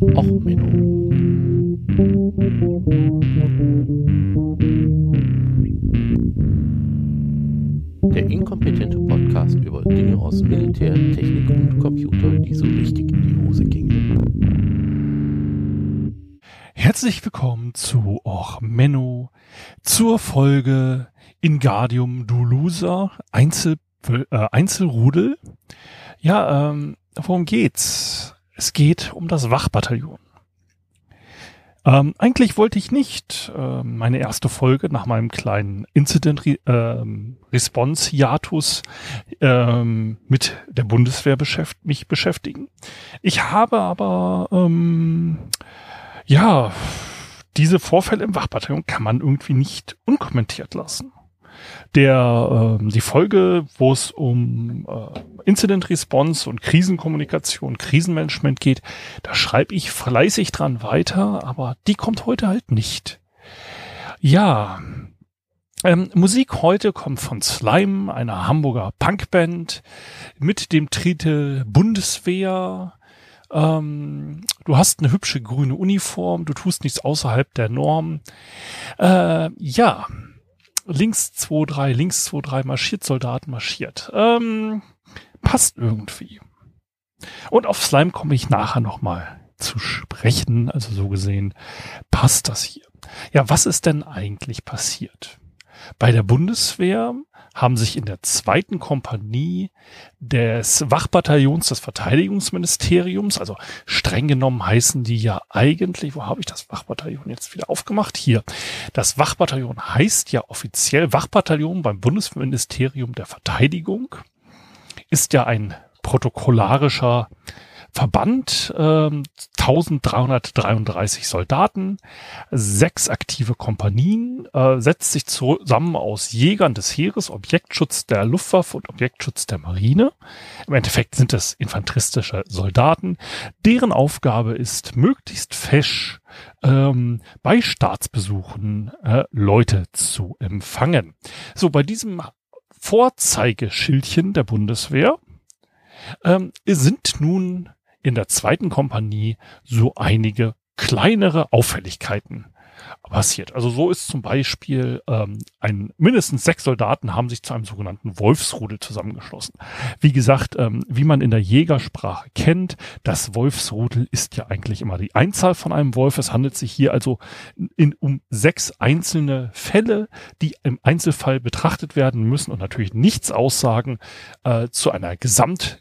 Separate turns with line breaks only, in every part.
Och, Menno. Der inkompetente Podcast über Dinge aus Militär, Technik und Computer, die so richtig in die Hose gingen.
Herzlich willkommen zu Och Menno, zur Folge Ingardium Dulusa, Einzel, äh, Einzelrudel. Ja, ähm, worum geht's? Es geht um das Wachbataillon. Ähm, eigentlich wollte ich nicht äh, meine erste Folge nach meinem kleinen Incident äh, ähm, mit der Bundeswehr beschäft mich beschäftigen. Ich habe aber ähm, ja diese Vorfälle im Wachbataillon kann man irgendwie nicht unkommentiert lassen der äh, die Folge, wo es um äh, Incident Response und Krisenkommunikation, Krisenmanagement geht, da schreibe ich fleißig dran weiter, aber die kommt heute halt nicht. Ja, ähm, Musik heute kommt von Slime, einer Hamburger Punkband, mit dem Titel Bundeswehr. Ähm, du hast eine hübsche grüne Uniform, du tust nichts außerhalb der Norm. Äh, ja, links 2, 3, links 2, 3 marschiert, Soldaten marschiert. Ähm, passt irgendwie. Und auf Slime komme ich nachher nochmal zu sprechen. Also so gesehen passt das hier. Ja, was ist denn eigentlich passiert? Bei der Bundeswehr haben sich in der zweiten Kompanie des Wachbataillons des Verteidigungsministeriums, also streng genommen heißen die ja eigentlich, wo habe ich das Wachbataillon jetzt wieder aufgemacht? Hier. Das Wachbataillon heißt ja offiziell Wachbataillon beim Bundesministerium der Verteidigung, ist ja ein protokollarischer Verband, äh, 1333 Soldaten, sechs aktive Kompanien, äh, setzt sich zusammen aus Jägern des Heeres, Objektschutz der Luftwaffe und Objektschutz der Marine. Im Endeffekt sind es infanteristische Soldaten, deren Aufgabe ist, möglichst fesch ähm, bei Staatsbesuchen äh, Leute zu empfangen. So, bei diesem Vorzeigeschildchen der Bundeswehr ähm, sind nun in der zweiten Kompanie so einige kleinere Auffälligkeiten passiert. Also so ist zum Beispiel ähm, ein mindestens sechs Soldaten haben sich zu einem sogenannten Wolfsrudel zusammengeschlossen. Wie gesagt, ähm, wie man in der Jägersprache kennt, das Wolfsrudel ist ja eigentlich immer die Einzahl von einem Wolf. Es handelt sich hier also in, um sechs einzelne Fälle, die im Einzelfall betrachtet werden müssen und natürlich nichts aussagen äh, zu einer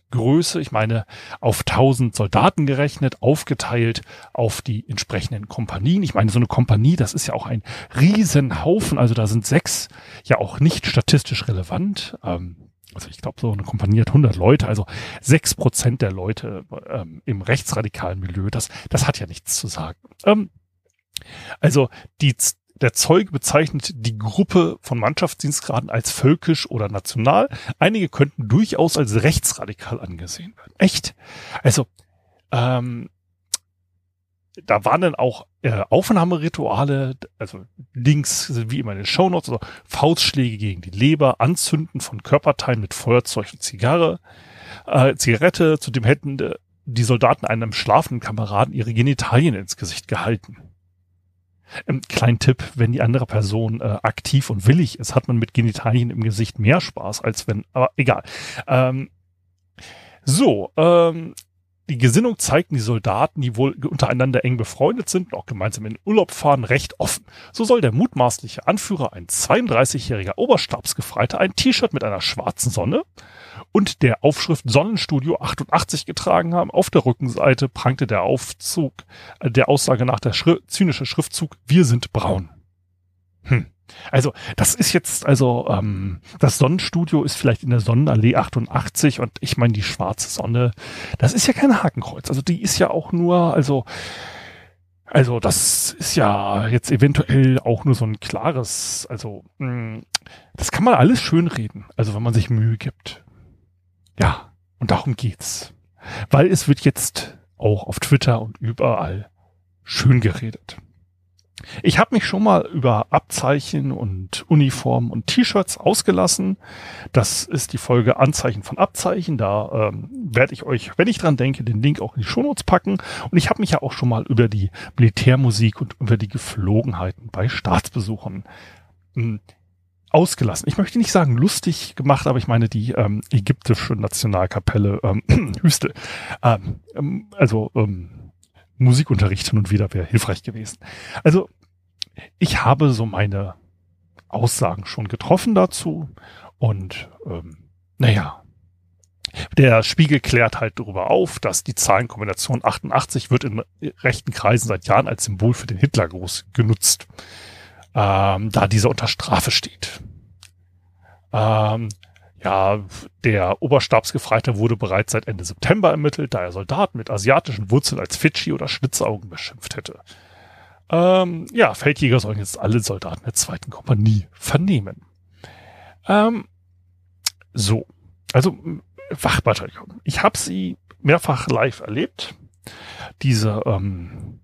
Gesamtgröße. Ich meine, auf tausend Soldaten gerechnet, aufgeteilt auf die entsprechenden Kompanien. Ich meine, so eine Kompanie, das ist ja auch ein Riesenhaufen. Also da sind sechs ja auch nicht statistisch relevant. Ähm, also ich glaube, so eine Kompanie hat 100 Leute, also sechs Prozent der Leute ähm, im rechtsradikalen Milieu, das, das hat ja nichts zu sagen. Ähm, also die, der Zeuge bezeichnet die Gruppe von Mannschaftsdienstgraden als völkisch oder national. Einige könnten durchaus als rechtsradikal angesehen werden. Echt? Also, ähm, da waren dann auch äh, Aufnahmerituale, also Links wie immer in den Shownotes, also Faustschläge gegen die Leber, Anzünden von Körperteilen mit Feuerzeug und Zigarre, äh, Zigarette, zudem hätten die Soldaten einem schlafenden Kameraden ihre Genitalien ins Gesicht gehalten. Ähm, klein Tipp, wenn die andere Person äh, aktiv und willig ist, hat man mit Genitalien im Gesicht mehr Spaß, als wenn, aber egal. Ähm, so, ähm, die Gesinnung zeigten die Soldaten, die wohl untereinander eng befreundet sind und auch gemeinsam in Urlaub fahren, recht offen. So soll der mutmaßliche Anführer, ein 32-jähriger Oberstabsgefreiter, ein T-Shirt mit einer schwarzen Sonne und der Aufschrift Sonnenstudio 88 getragen haben. Auf der Rückenseite prangte der Aufzug, äh, der Aussage nach der Schri zynische Schriftzug, wir sind braun. Hm. Also das ist jetzt, also ähm, das Sonnenstudio ist vielleicht in der Sonnenallee 88 und ich meine die schwarze Sonne, das ist ja kein Hakenkreuz. Also die ist ja auch nur, also also das ist ja jetzt eventuell auch nur so ein klares, also mh, hm, das kann man alles schönreden, also wenn man sich Mühe gibt. Ja, und darum geht's. Weil es wird jetzt auch auf Twitter und überall schön geredet. Ich habe mich schon mal über Abzeichen und Uniformen und T-Shirts ausgelassen. Das ist die Folge Anzeichen von Abzeichen. Da ähm, werde ich euch, wenn ich dran denke, den Link auch in die Shownotes packen. Und ich habe mich ja auch schon mal über die Militärmusik und über die Geflogenheiten bei Staatsbesuchen ähm, ausgelassen. Ich möchte nicht sagen lustig gemacht, aber ich meine die ähm, ägyptische Nationalkapelle ähm, Hüste. Ähm, ähm, also ähm, Musikunterricht hin und wieder wäre hilfreich gewesen. Also ich habe so meine Aussagen schon getroffen dazu und ähm, naja, der Spiegel klärt halt darüber auf, dass die Zahlenkombination 88 wird in rechten Kreisen seit Jahren als Symbol für den Hitlergruß genutzt, ähm, da dieser unter Strafe steht. Ähm, ja, der Oberstabsgefreite wurde bereits seit Ende September ermittelt, da er Soldaten mit asiatischen Wurzeln als Fidschi oder Schlitzaugen beschimpft hätte. Ähm, ja, Feldjäger sollen jetzt alle Soldaten der zweiten Kompanie vernehmen. Ähm, so, also Wachbataillon. Ich habe sie mehrfach live erlebt. Diese ähm,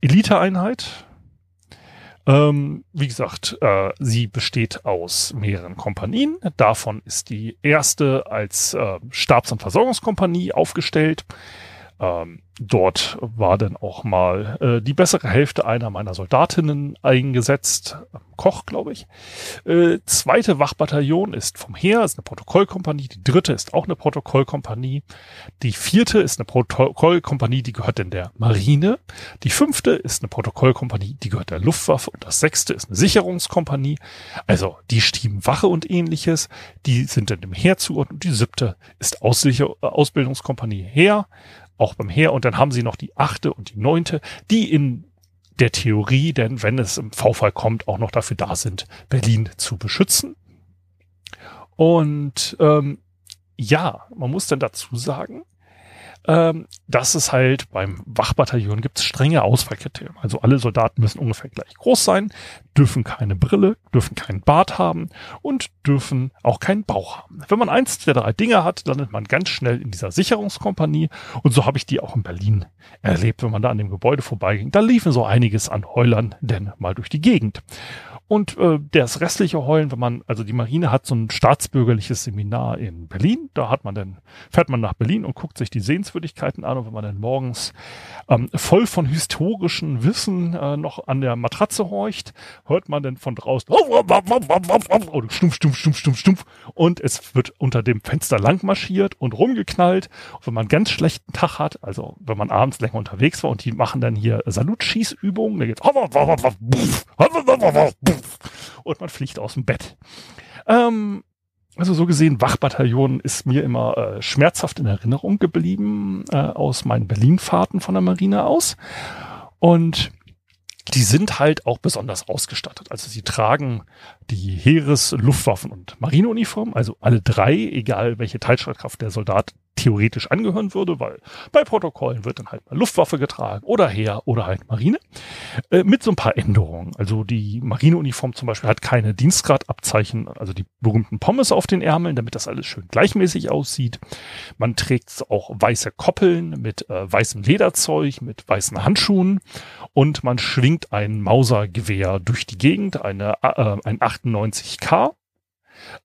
Eliteeinheit, ähm, wie gesagt, äh, sie besteht aus mehreren Kompanien. Davon ist die erste als äh, Stabs- und Versorgungskompanie aufgestellt. Ähm, dort war dann auch mal äh, die bessere Hälfte einer meiner Soldatinnen eingesetzt, Koch, glaube ich. Äh, zweite Wachbataillon ist vom Heer, ist eine Protokollkompanie. Die dritte ist auch eine Protokollkompanie. Die vierte ist eine Protokollkompanie, die gehört denn der Marine. Die fünfte ist eine Protokollkompanie, die gehört der Luftwaffe. Und das sechste ist eine Sicherungskompanie. Also die stieben Wache und ähnliches. Die sind dann dem Heer zugeordnet. Und die siebte ist Aussicher Ausbildungskompanie Heer auch beim Heer. Und dann haben sie noch die achte und die neunte, die in der Theorie, denn wenn es im V-Fall kommt, auch noch dafür da sind, Berlin zu beschützen. Und ähm, ja, man muss dann dazu sagen, ähm, dass es halt beim Wachbataillon gibt strenge Auswahlkriterien. Also alle Soldaten müssen ungefähr gleich groß sein, dürfen keine Brille, dürfen keinen Bart haben und dürfen auch keinen Bauch haben. Wenn man eins der drei Dinge hat, landet man ganz schnell in dieser Sicherungskompanie und so habe ich die auch in Berlin erlebt, wenn man da an dem Gebäude vorbeiging. Da liefen so einiges an Heulern denn mal durch die Gegend. Und äh, das restliche Heulen, wenn man, also die Marine hat so ein staatsbürgerliches Seminar in Berlin, da hat man dann, fährt man nach Berlin und guckt sich die Sehenswürdigkeiten an und wenn man dann morgens ähm, voll von historischen Wissen äh, noch an der Matratze horcht, hört man dann von draußen oh, stumpf, stumpf, stumpf, stumpf, stumpf und es wird unter dem Fenster lang marschiert und rumgeknallt. Und wenn man einen ganz schlechten Tag hat, also wenn man abends länger unterwegs war und die machen dann hier Salutschießübungen, da geht's und man fliegt aus dem Bett. Ähm, also so gesehen, Wachbataillon ist mir immer äh, schmerzhaft in Erinnerung geblieben äh, aus meinen Berlin-Fahrten von der Marine aus. Und die sind halt auch besonders ausgestattet. Also sie tragen die Heeres-, Luftwaffen- und Marineuniform, also alle drei, egal welche Teilstreitkraft der Soldat theoretisch angehören würde, weil bei Protokollen wird dann halt mal Luftwaffe getragen oder Heer oder halt Marine. Äh, mit so ein paar Änderungen. Also die Marineuniform zum Beispiel hat keine Dienstgradabzeichen, also die berühmten Pommes auf den Ärmeln, damit das alles schön gleichmäßig aussieht. Man trägt auch weiße Koppeln mit äh, weißem Lederzeug, mit weißen Handschuhen und man schwingt ein Mausergewehr durch die Gegend, eine, äh, ein 98K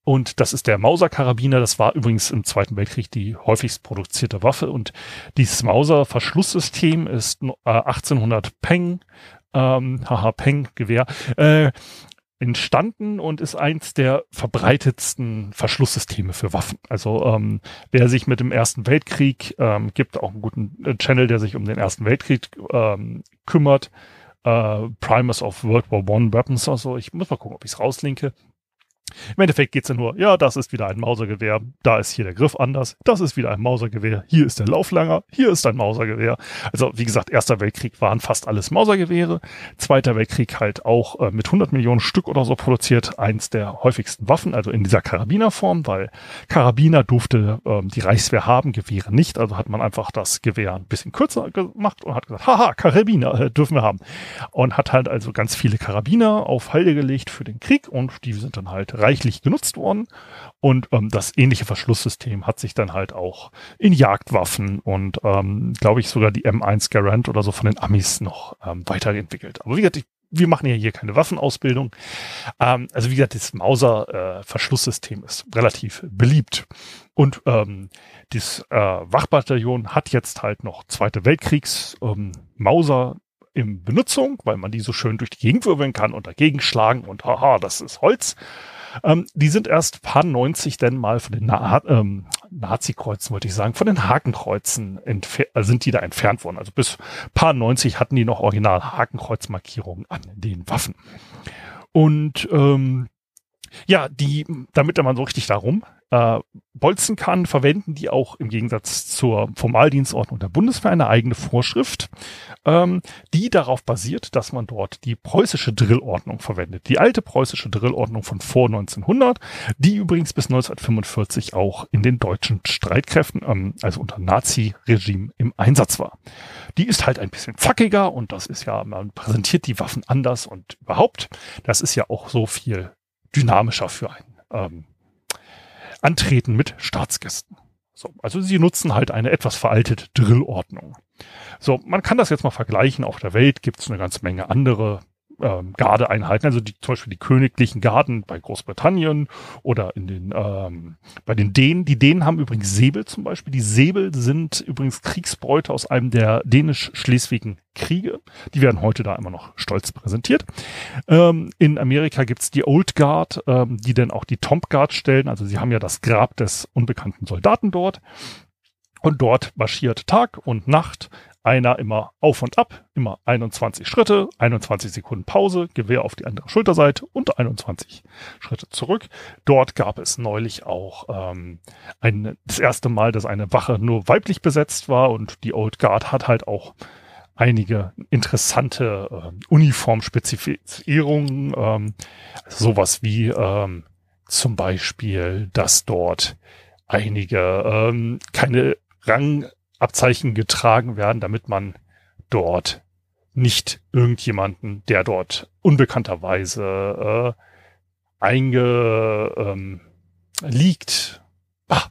und das ist der Mauser-Karabiner. Das war übrigens im Zweiten Weltkrieg die häufigst produzierte Waffe. Und dieses Mauser-Verschlusssystem ist äh, 1800 Peng, ähm, haha, Peng-Gewehr, äh, entstanden und ist eins der verbreitetsten Verschlusssysteme für Waffen. Also ähm, wer sich mit dem Ersten Weltkrieg ähm, gibt, auch einen guten äh, Channel, der sich um den Ersten Weltkrieg ähm, kümmert. Äh, Primus of World War One Weapons oder so. Ich muss mal gucken, ob ich es rauslinke. Im Endeffekt geht's ja nur, ja, das ist wieder ein Mausergewehr, da ist hier der Griff anders, das ist wieder ein Mausergewehr, hier ist der Lauflanger, hier ist ein Mausergewehr. Also wie gesagt, Erster Weltkrieg waren fast alles Mausergewehre, Zweiter Weltkrieg halt auch äh, mit 100 Millionen Stück oder so produziert, eins der häufigsten Waffen, also in dieser Karabinerform, weil Karabiner durfte ähm, die Reichswehr haben, Gewehre nicht, also hat man einfach das Gewehr ein bisschen kürzer gemacht und hat gesagt, haha, Karabiner äh, dürfen wir haben. Und hat halt also ganz viele Karabiner auf Halde gelegt für den Krieg und die sind dann halt reichlich genutzt worden. Und ähm, das ähnliche Verschlusssystem hat sich dann halt auch in Jagdwaffen und, ähm, glaube ich, sogar die M1 Garand oder so von den Amis noch ähm, weiterentwickelt. Aber wie gesagt, ich, wir machen ja hier keine Waffenausbildung. Ähm, also wie gesagt, das Mauser-Verschlusssystem äh, ist relativ beliebt. Und ähm, das äh, Wachbataillon hat jetzt halt noch Zweite Weltkriegs ähm, in Benutzung, weil man die so schön durch die Gegend wirbeln kann und dagegen schlagen und haha, das ist Holz. Ähm, die sind erst paar 90 denn mal von den Na ähm, Nazi-Kreuzen, wollte ich sagen, von den Hakenkreuzen äh, sind die da entfernt worden. Also bis paar 90 hatten die noch original Hakenkreuzmarkierungen an den Waffen. Und ähm, ja, die, damit man so richtig darum äh, bolzen kann, verwenden die auch im Gegensatz zur Formaldienstordnung der Bundeswehr eine eigene Vorschrift, ähm, die darauf basiert, dass man dort die preußische Drillordnung verwendet. Die alte preußische Drillordnung von vor 1900, die übrigens bis 1945 auch in den deutschen Streitkräften, ähm, also unter Nazi-Regime im Einsatz war. Die ist halt ein bisschen zackiger und das ist ja, man präsentiert die Waffen anders und überhaupt, das ist ja auch so viel dynamischer für ein ähm, Antreten mit Staatsgästen. So, also sie nutzen halt eine etwas veraltete Drillordnung. So, man kann das jetzt mal vergleichen. Auf der Welt gibt es eine ganze Menge andere ähm, Gardeeinheiten, also die, zum Beispiel die königlichen Garden bei Großbritannien oder in den ähm, bei den Dänen. Die Dänen haben übrigens Säbel zum Beispiel. Die Säbel sind übrigens Kriegsbeute aus einem der dänisch-schleswigen Kriege. Die werden heute da immer noch stolz präsentiert. Ähm, in Amerika gibt's die Old Guard, ähm, die dann auch die Tomb Guard stellen. Also sie haben ja das Grab des unbekannten Soldaten dort. Und dort marschiert Tag und Nacht einer immer auf und ab, immer 21 Schritte, 21 Sekunden Pause, Gewehr auf die andere Schulterseite und 21 Schritte zurück. Dort gab es neulich auch ähm, ein, das erste Mal, dass eine Wache nur weiblich besetzt war und die Old Guard hat halt auch einige interessante äh, Uniformspezifizierungen, ähm, also sowas wie ähm, zum Beispiel, dass dort einige ähm, keine Rang Abzeichen getragen werden, damit man dort nicht irgendjemanden, der dort unbekannterweise äh, einge ähm, liegt, ah,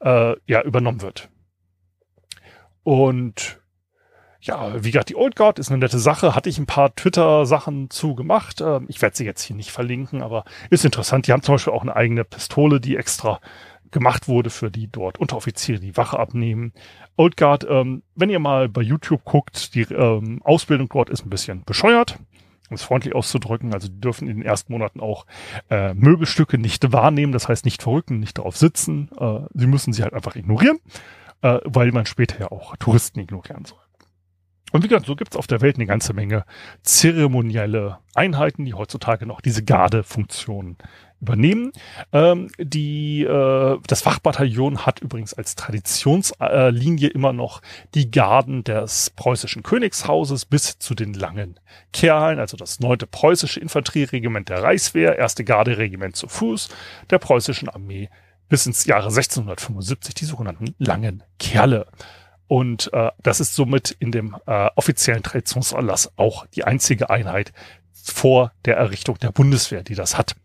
äh, ja, übernommen wird. Und ja, wie gesagt, die Old Guard ist eine nette Sache. Hatte ich ein paar Twitter-Sachen zu gemacht. Ähm, ich werde sie jetzt hier nicht verlinken, aber ist interessant. Die haben zum Beispiel auch eine eigene Pistole, die extra gemacht wurde für die dort Unteroffiziere, die Wache abnehmen. Old Guard, ähm, wenn ihr mal bei YouTube guckt, die ähm, Ausbildung dort ist ein bisschen bescheuert, um es freundlich auszudrücken. Also die dürfen in den ersten Monaten auch äh, Möbelstücke nicht wahrnehmen, das heißt nicht verrücken, nicht darauf sitzen. Äh, sie müssen sie halt einfach ignorieren, äh, weil man später ja auch Touristen ignorieren soll. Und wie gesagt, so gibt's auf der Welt eine ganze Menge zeremonielle Einheiten, die heutzutage noch diese Garde-Funktion übernehmen. Ähm, die, äh, das Wachbataillon hat übrigens als Traditionslinie immer noch die Garden des preußischen Königshauses bis zu den langen Kerlen, also das neunte preußische Infanterieregiment der Reichswehr, erste Garderegiment zu Fuß der preußischen Armee bis ins Jahre 1675, die sogenannten langen Kerle. Und äh, das ist somit in dem äh, offiziellen Traditionserlass auch die einzige Einheit vor der Errichtung der Bundeswehr, die das hat.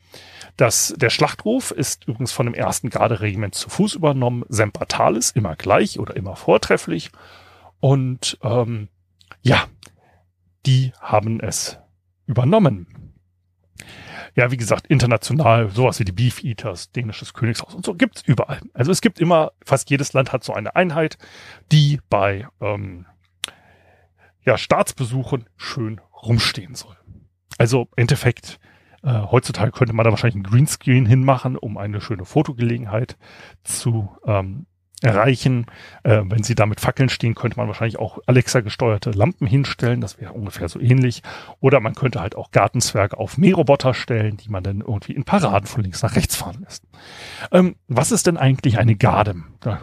Das, der Schlachtruf ist übrigens von dem ersten Garderegiment zu Fuß übernommen. Semper Talis, immer gleich oder immer vortrefflich. Und ähm, ja, die haben es übernommen. Ja, wie gesagt, international, sowas wie die Beef Eaters, dänisches Königshaus und so gibt's überall. Also es gibt immer, fast jedes Land hat so eine Einheit, die bei ähm, ja, Staatsbesuchen schön rumstehen soll. Also im Endeffekt äh, heutzutage könnte man da wahrscheinlich einen Greenscreen hinmachen, um eine schöne Fotogelegenheit zu ähm, erreichen. Äh, wenn sie da mit Fackeln stehen, könnte man wahrscheinlich auch Alexa-gesteuerte Lampen hinstellen. Das wäre ungefähr so ähnlich. Oder man könnte halt auch Gartenzwerge auf Mähroboter stellen, die man dann irgendwie in Paraden von links nach rechts fahren lässt. Ähm, was ist denn eigentlich eine Garde? Da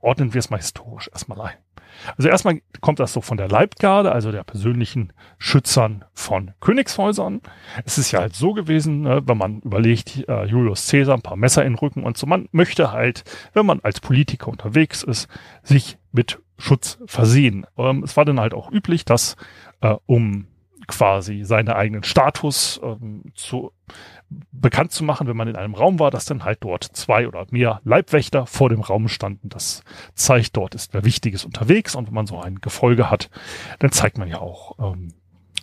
ordnen wir es mal historisch erstmal ein. Also erstmal kommt das so von der Leibgarde, also der persönlichen Schützern von Königshäusern. Es ist ja halt so gewesen, ne, wenn man überlegt, äh, Julius Caesar, ein paar Messer in den Rücken und so, man möchte halt, wenn man als Politiker unterwegs ist, sich mit Schutz versehen. Ähm, es war dann halt auch üblich, dass äh, um quasi seinen eigenen Status ähm, zu bekannt zu machen, wenn man in einem Raum war, dass dann halt dort zwei oder mehr Leibwächter vor dem Raum standen. Das zeigt, dort ist wer Wichtiges unterwegs und wenn man so ein Gefolge hat, dann zeigt man ja auch, ähm,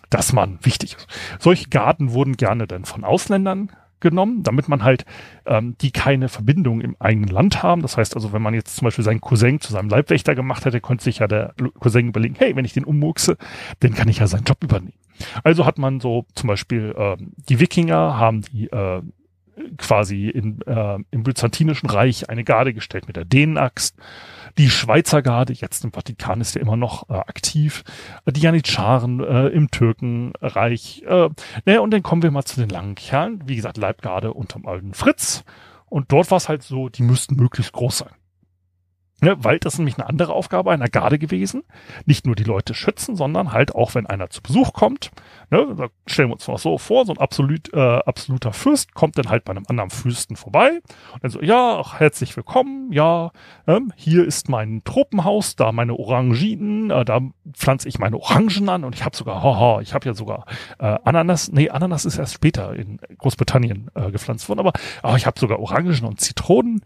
dass man wichtig ist. Solche Garten wurden gerne dann von Ausländern genommen, damit man halt ähm, die keine Verbindung im eigenen Land haben. Das heißt also, wenn man jetzt zum Beispiel seinen Cousin zu seinem Leibwächter gemacht hätte, konnte sich ja der Cousin überlegen, hey, wenn ich den ummurkse, dann kann ich ja seinen Job übernehmen. Also hat man so zum Beispiel ähm, die Wikinger haben die äh, quasi in, äh, im Byzantinischen Reich eine Garde gestellt mit der Dänenaxt. Die Schweizer Garde, jetzt im Vatikan ist ja immer noch äh, aktiv. Die Janitscharen äh, im Türkenreich. Äh, naja, und dann kommen wir mal zu den langen Kerlen. Wie gesagt, Leibgarde unterm alten Fritz. Und dort war es halt so, die müssten möglichst groß sein. Ne, weil das ist nämlich eine andere Aufgabe einer Garde gewesen. Nicht nur die Leute schützen, sondern halt auch, wenn einer zu Besuch kommt. Ne, da stellen wir uns mal so vor, so ein absolut, äh, absoluter Fürst kommt dann halt bei einem anderen Fürsten vorbei. Und dann so, ja, ach, herzlich willkommen, ja, ähm, hier ist mein Tropenhaus, da meine Oranginen, äh, da pflanze ich meine Orangen an und ich habe sogar, haha, ich habe ja sogar äh, Ananas, nee, Ananas ist erst später in Großbritannien äh, gepflanzt worden, aber oh, ich habe sogar Orangen und Zitronen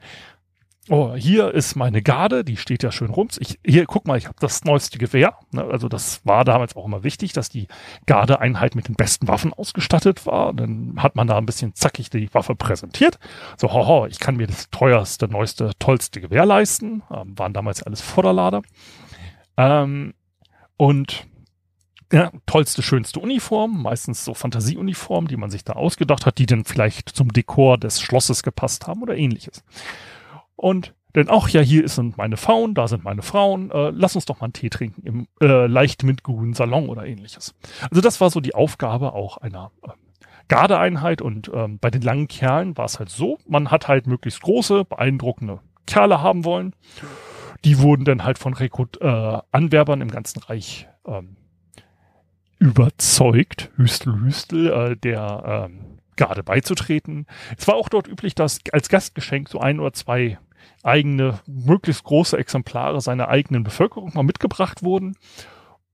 Oh, hier ist meine Garde, die steht ja schön rum. Ich, hier, guck mal, ich habe das neueste Gewehr. Ne, also das war damals auch immer wichtig, dass die Gardeeinheit mit den besten Waffen ausgestattet war. Dann hat man da ein bisschen zackig die Waffe präsentiert. So, hoho, ich kann mir das teuerste, neueste, tollste Gewehr leisten. Ähm, waren damals alles Vorderlader. Ähm, und ja, tollste, schönste Uniform, meistens so Fantasieuniformen, die man sich da ausgedacht hat, die dann vielleicht zum Dekor des Schlosses gepasst haben oder ähnliches. Und denn auch ja, hier sind meine Frauen, da sind meine Frauen, äh, lass uns doch mal einen Tee trinken im äh, leicht mintgrünen Salon oder ähnliches. Also das war so die Aufgabe auch einer äh, Gardeeinheit und ähm, bei den langen Kerlen war es halt so, man hat halt möglichst große, beeindruckende Kerle haben wollen. Die wurden dann halt von Rekrut äh, Anwerbern im ganzen Reich ähm, überzeugt, Hüstel Hüstel, äh, der ähm, Garde beizutreten. Es war auch dort üblich, dass als Gastgeschenk so ein oder zwei eigene, möglichst große Exemplare seiner eigenen Bevölkerung mal mitgebracht wurden.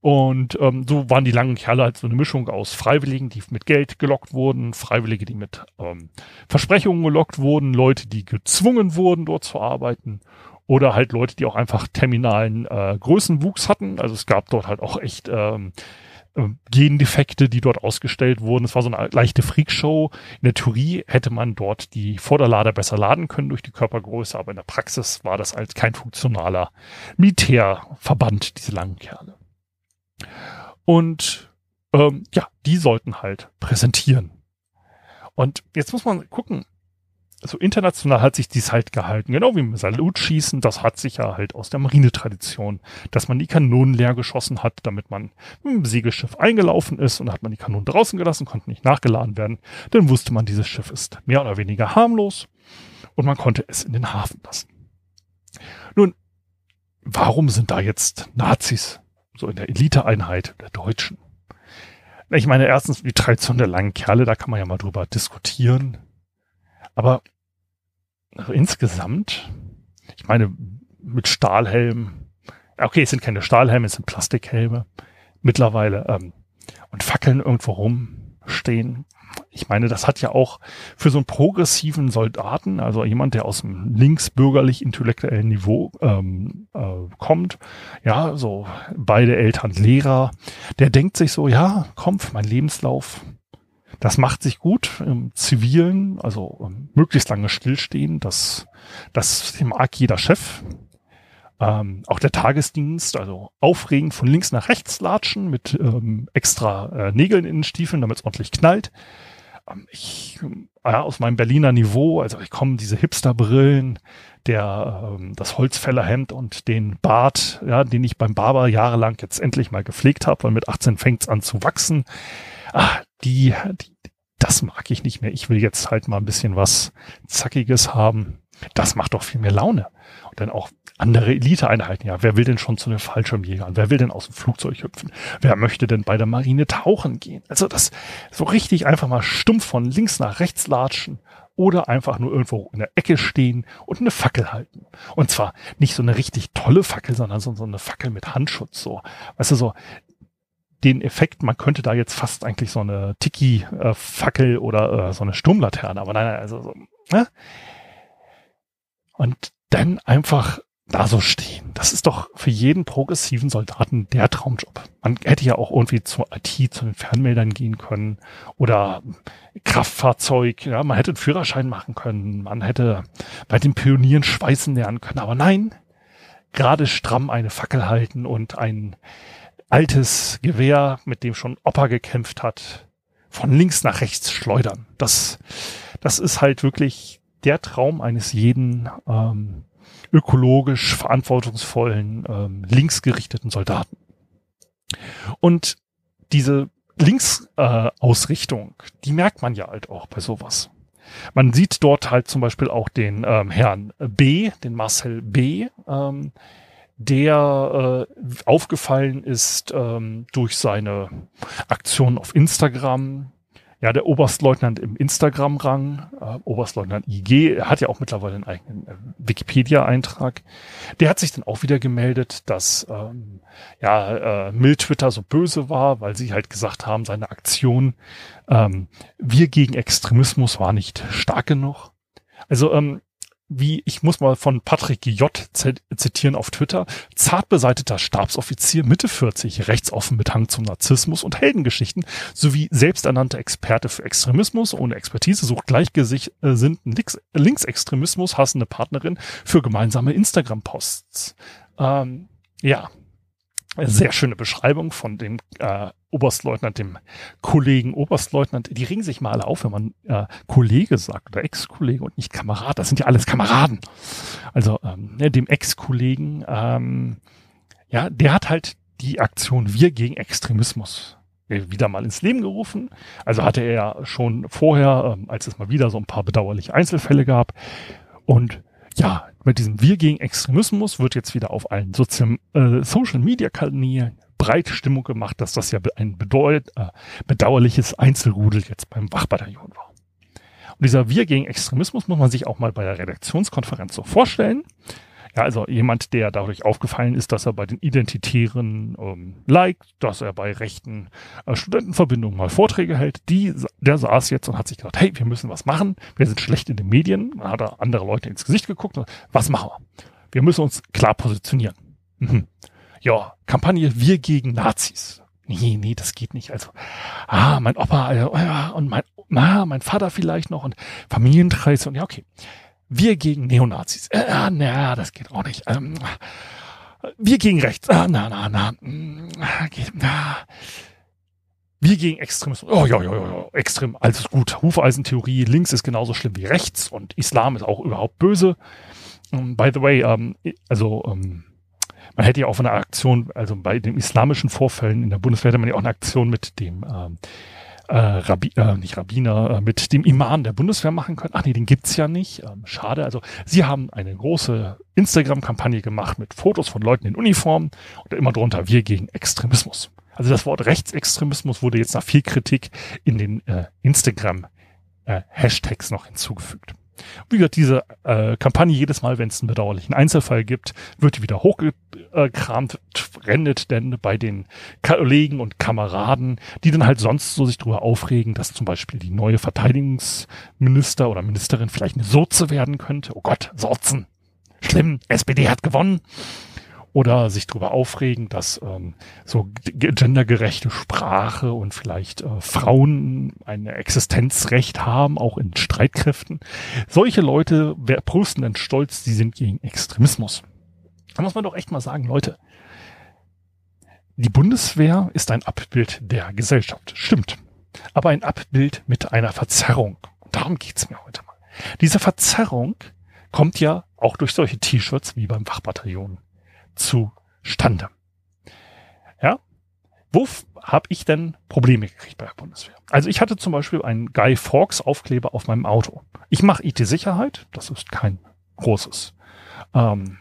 Und ähm, so waren die langen Kerle halt so eine Mischung aus Freiwilligen, die mit Geld gelockt wurden, Freiwillige, die mit ähm, Versprechungen gelockt wurden, Leute, die gezwungen wurden, dort zu arbeiten. Oder halt Leute, die auch einfach terminalen äh, Größenwuchs hatten. Also es gab dort halt auch echt ähm, äh, Gendefekte, die dort ausgestellt wurden. Es war so eine leichte Freakshow. In der Theorie hätte man dort die Vorderlader besser laden können durch die Körpergröße, aber in der Praxis war das als kein funktionaler Militärverband, diese langen Kerle. Und ähm, ja, die sollten halt präsentieren. Und jetzt muss man gucken, also international hat sich dies halt gehalten, genau wie im Salutschießen, das hat sich ja halt aus der Marinetradition, dass man die Kanonen leer geschossen hat, damit man mit dem Segelschiff eingelaufen ist und hat man die Kanonen draußen gelassen, konnten nicht nachgeladen werden, dann wusste man, dieses Schiff ist mehr oder weniger harmlos und man konnte es in den Hafen lassen. Nun, warum sind da jetzt Nazis so in der Eliteeinheit der Deutschen? Ich meine, erstens die Tradition der langen Kerle, da kann man ja mal drüber diskutieren. Aber also insgesamt, ich meine, mit Stahlhelm, okay, es sind keine Stahlhelme, es sind Plastikhelme mittlerweile ähm, und Fackeln irgendwo rumstehen. Ich meine, das hat ja auch für so einen progressiven Soldaten, also jemand, der aus dem linksbürgerlich-intellektuellen Niveau ähm, äh, kommt, ja, so beide Eltern Lehrer, der denkt sich so, ja, komm, mein Lebenslauf, das macht sich gut im Zivilen, also ähm, möglichst lange stillstehen. Das, das mag jeder Chef. Ähm, auch der Tagesdienst, also aufregend von links nach rechts latschen mit ähm, extra äh, Nägeln in den Stiefeln, damit es ordentlich knallt. Ähm, ich, äh, aus meinem Berliner Niveau, also ich komme diese Hipsterbrillen, der ähm, das Holzfällerhemd und den Bart, ja, den ich beim Barber jahrelang jetzt endlich mal gepflegt habe, weil mit 18 fängt's an zu wachsen. Ah, die, die das mag ich nicht mehr. Ich will jetzt halt mal ein bisschen was Zackiges haben. Das macht doch viel mehr Laune. Und dann auch andere Eliteeinheiten. Ja, wer will denn schon zu den Fallschirmjägern? Wer will denn aus dem Flugzeug hüpfen? Wer möchte denn bei der Marine tauchen gehen? Also das so richtig einfach mal stumpf von links nach rechts latschen oder einfach nur irgendwo in der Ecke stehen und eine Fackel halten. Und zwar nicht so eine richtig tolle Fackel, sondern so, so eine Fackel mit Handschutz. So, weißt du, so den Effekt, man könnte da jetzt fast eigentlich so eine Tiki-Fackel oder äh, so eine Sturmlaterne, aber nein, also so, ne? Und dann einfach da so stehen. Das ist doch für jeden progressiven Soldaten der Traumjob. Man hätte ja auch irgendwie zur IT, zu den Fernmeldern gehen können oder Kraftfahrzeug, ja, man hätte einen Führerschein machen können, man hätte bei den Pionieren schweißen lernen können, aber nein, gerade stramm eine Fackel halten und ein altes Gewehr, mit dem schon Opa gekämpft hat, von links nach rechts schleudern. Das, das ist halt wirklich der Traum eines jeden ähm, ökologisch verantwortungsvollen, ähm, linksgerichteten Soldaten. Und diese Linksausrichtung, äh, die merkt man ja halt auch bei sowas. Man sieht dort halt zum Beispiel auch den ähm, Herrn B, den Marcel B, ähm, der äh, aufgefallen ist ähm, durch seine Aktion auf Instagram, ja, der Oberstleutnant im Instagram-Rang, äh, Oberstleutnant IG, hat ja auch mittlerweile einen eigenen äh, Wikipedia-Eintrag. Der hat sich dann auch wieder gemeldet, dass ähm, ja äh, Mill Twitter so böse war, weil sie halt gesagt haben, seine Aktion ähm, Wir gegen Extremismus war nicht stark genug. Also ähm, wie, ich muss mal von Patrick J. zitieren auf Twitter, zart beseiteter Stabsoffizier, Mitte 40, rechtsoffen mit Hang zum Narzissmus und Heldengeschichten, sowie selbsternannter Experte für Extremismus ohne Expertise, sucht gleichgesinnten Linksextremismus, hassende Partnerin für gemeinsame Instagram-Posts. Ähm, ja, sehr schöne Beschreibung von dem äh, Oberstleutnant, dem Kollegen Oberstleutnant. Die regen sich mal auf, wenn man äh, Kollege sagt oder Ex-Kollege und nicht Kamerad. Das sind ja alles Kameraden. Also ähm, ne, dem Ex-Kollegen, ähm, ja, der hat halt die Aktion Wir gegen Extremismus wieder mal ins Leben gerufen. Also hatte er ja schon vorher, ähm, als es mal wieder so ein paar bedauerliche Einzelfälle gab. Und ja, mit diesem Wir gegen Extremismus wird jetzt wieder auf allen Sozi äh, Social Media Kanälen breite Stimmung gemacht, dass das ja ein bedeut, äh, bedauerliches Einzelrudel jetzt beim Wachbataillon war. Und dieser Wir gegen Extremismus muss man sich auch mal bei der Redaktionskonferenz so vorstellen. Ja, also jemand, der dadurch aufgefallen ist, dass er bei den Identitären ähm, liked, dass er bei rechten äh, Studentenverbindungen mal Vorträge hält, die, der saß jetzt und hat sich gedacht, hey, wir müssen was machen, wir sind schlecht in den Medien, dann hat er andere Leute ins Gesicht geguckt und was machen wir? Wir müssen uns klar positionieren. Mhm. Ja, Kampagne Wir gegen Nazis. Nee, nee, das geht nicht. Also, ah, mein Opa äh, und mein, ah, mein Vater vielleicht noch und Familienkreis und ja, okay. Wir gegen Neonazis. Äh, ah, na, das geht auch nicht. Ähm, wir gegen rechts. Ah, na, na, na. Mm, geht, na. Wir gegen Extremismus. Oh, ja, ja, ja, ja. Extrem, alles gut. Hufeisentheorie. Links ist genauso schlimm wie rechts und Islam ist auch überhaupt böse. Um, ähm, by the way, um, ähm, also, um, ähm, man hätte ja auch eine Aktion, also bei den islamischen Vorfällen in der Bundeswehr hätte man ja auch eine Aktion mit dem, äh, Rabbi, äh, nicht Rabbiner, äh, mit dem Imam der Bundeswehr machen können. Ach nee, den gibt's ja nicht. Ähm, schade. Also sie haben eine große Instagram-Kampagne gemacht mit Fotos von Leuten in Uniform und immer drunter wir gegen Extremismus. Also das Wort Rechtsextremismus wurde jetzt nach viel Kritik in den äh, Instagram äh, noch hinzugefügt. Wie gesagt, diese äh, Kampagne jedes Mal, wenn es einen bedauerlichen Einzelfall gibt, wird die wieder hochgekramt, rendet denn bei den Kollegen und Kameraden, die dann halt sonst so sich drüber aufregen, dass zum Beispiel die neue Verteidigungsminister oder Ministerin vielleicht eine Soze werden könnte. Oh Gott, Sorzen. Schlimm, SPD hat gewonnen oder sich darüber aufregen, dass ähm, so gendergerechte Sprache und vielleicht äh, Frauen ein Existenzrecht haben, auch in Streitkräften. Solche Leute posten dann stolz, sie sind gegen Extremismus. Da muss man doch echt mal sagen, Leute, die Bundeswehr ist ein Abbild der Gesellschaft. Stimmt. Aber ein Abbild mit einer Verzerrung. darum geht's mir heute mal. Diese Verzerrung kommt ja auch durch solche T-Shirts wie beim Wachbataillon zustande. Ja, wo habe ich denn Probleme gekriegt bei der Bundeswehr? Also ich hatte zum Beispiel einen Guy Fawkes Aufkleber auf meinem Auto. Ich mache IT-Sicherheit, das ist kein großes ähm,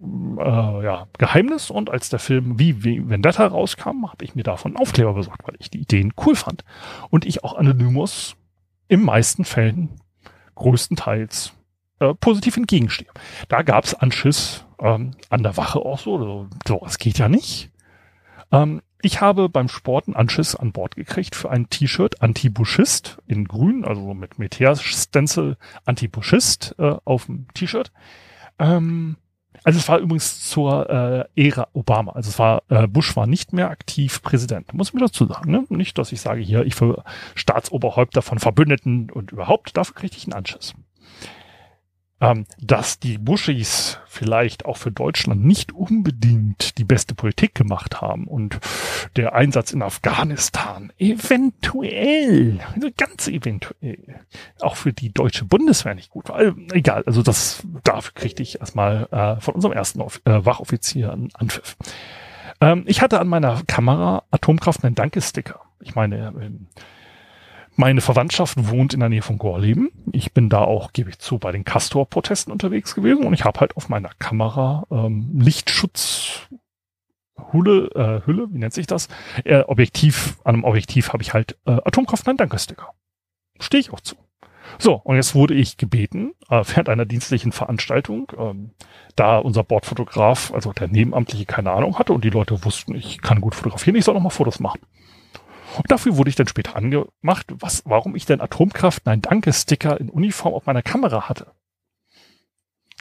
äh, ja, Geheimnis. Und als der Film wie, Vendetta rauskam, habe ich mir davon einen Aufkleber besorgt, weil ich die Ideen cool fand. Und ich auch Anonymous in meisten Fällen größtenteils äh, positiv entgegenstehe. Da gab es Anschiss ähm, an der Wache auch so. So, es geht ja nicht. Ähm, ich habe beim Sport einen Anschiss an Bord gekriegt für ein T-Shirt Anti-Buschist in grün, also mit Militär-Stencil Anti-Buschist äh, auf dem T-Shirt. Ähm, also es war übrigens zur äh, Ära Obama. Also es war, äh, Bush war nicht mehr aktiv Präsident. Muss ich mir dazu sagen. Ne? Nicht, dass ich sage, hier, ich für Staatsoberhäupter von Verbündeten und überhaupt, dafür kriegte ich einen Anschiss ähm, dass die Bushis vielleicht auch für Deutschland nicht unbedingt die beste Politik gemacht haben und der Einsatz in Afghanistan eventuell, also ganz eventuell, auch für die deutsche Bundeswehr nicht gut war. Also, egal, also das, dafür kriegte ich erstmal äh, von unserem ersten Off äh, Wachoffizier einen Anpfiff. Ähm, ich hatte an meiner Kamera Atomkraft einen Dankesticker. Ich meine, ähm, meine Verwandtschaft wohnt in der Nähe von Gorleben. Ich bin da auch, gebe ich zu, bei den Castor-Protesten unterwegs gewesen und ich habe halt auf meiner Kamera ähm, Lichtschutz Hülle, äh, Hülle, wie nennt sich das? Äh, Objektiv, an einem Objektiv habe ich halt äh, Atomkraft nein danke Sticker. Stehe ich auch zu. So, und jetzt wurde ich gebeten, äh, während einer dienstlichen Veranstaltung, ähm, da unser Bordfotograf, also der Nebenamtliche, keine Ahnung hatte und die Leute wussten, ich kann gut fotografieren, ich soll noch mal Fotos machen. Und dafür wurde ich dann später angemacht, was, warum ich denn Atomkraft Nein Danke Sticker in Uniform auf meiner Kamera hatte.